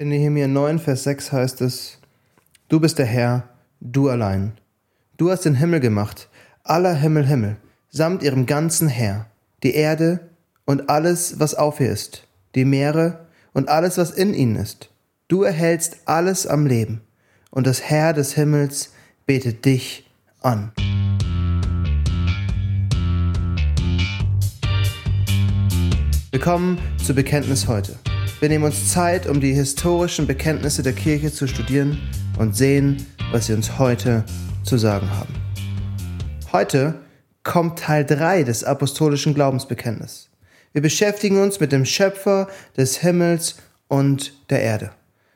In Nehemiah 9, Vers 6 heißt es, Du bist der Herr, du allein. Du hast den Himmel gemacht, aller Himmel Himmel, samt ihrem ganzen Heer, die Erde und alles, was auf ihr ist, die Meere und alles, was in ihnen ist. Du erhältst alles am Leben, und das Herr des Himmels betet dich an. Willkommen zu Bekenntnis heute. Wir nehmen uns Zeit, um die historischen Bekenntnisse der Kirche zu studieren und sehen, was sie uns heute zu sagen haben. Heute kommt Teil 3 des apostolischen Glaubensbekenntnisses. Wir beschäftigen uns mit dem Schöpfer des Himmels und der Erde.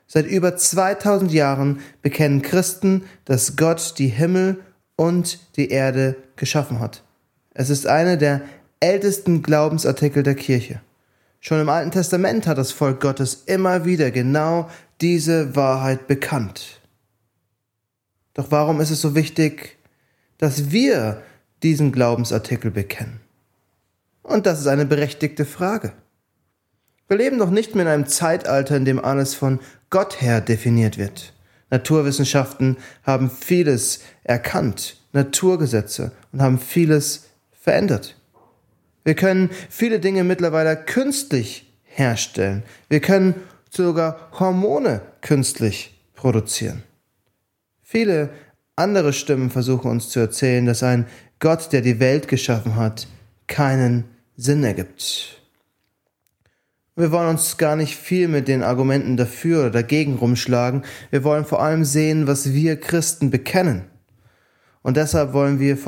Seit über 2000 Jahren bekennen Christen, dass Gott die Himmel und die Erde geschaffen hat. Es ist eine der ältesten Glaubensartikel der Kirche. Schon im Alten Testament hat das Volk Gottes immer wieder genau diese Wahrheit bekannt. Doch warum ist es so wichtig, dass wir diesen Glaubensartikel bekennen? Und das ist eine berechtigte Frage. Wir leben doch nicht mehr in einem Zeitalter, in dem alles von Gott her definiert wird. Naturwissenschaften haben vieles erkannt, Naturgesetze und haben vieles verändert. Wir können viele Dinge mittlerweile künstlich herstellen. Wir können sogar Hormone künstlich produzieren. Viele andere Stimmen versuchen uns zu erzählen, dass ein Gott, der die Welt geschaffen hat, keinen Sinn ergibt. Wir wollen uns gar nicht viel mit den Argumenten dafür oder dagegen rumschlagen. Wir wollen vor allem sehen, was wir Christen bekennen. Und deshalb wollen wir vor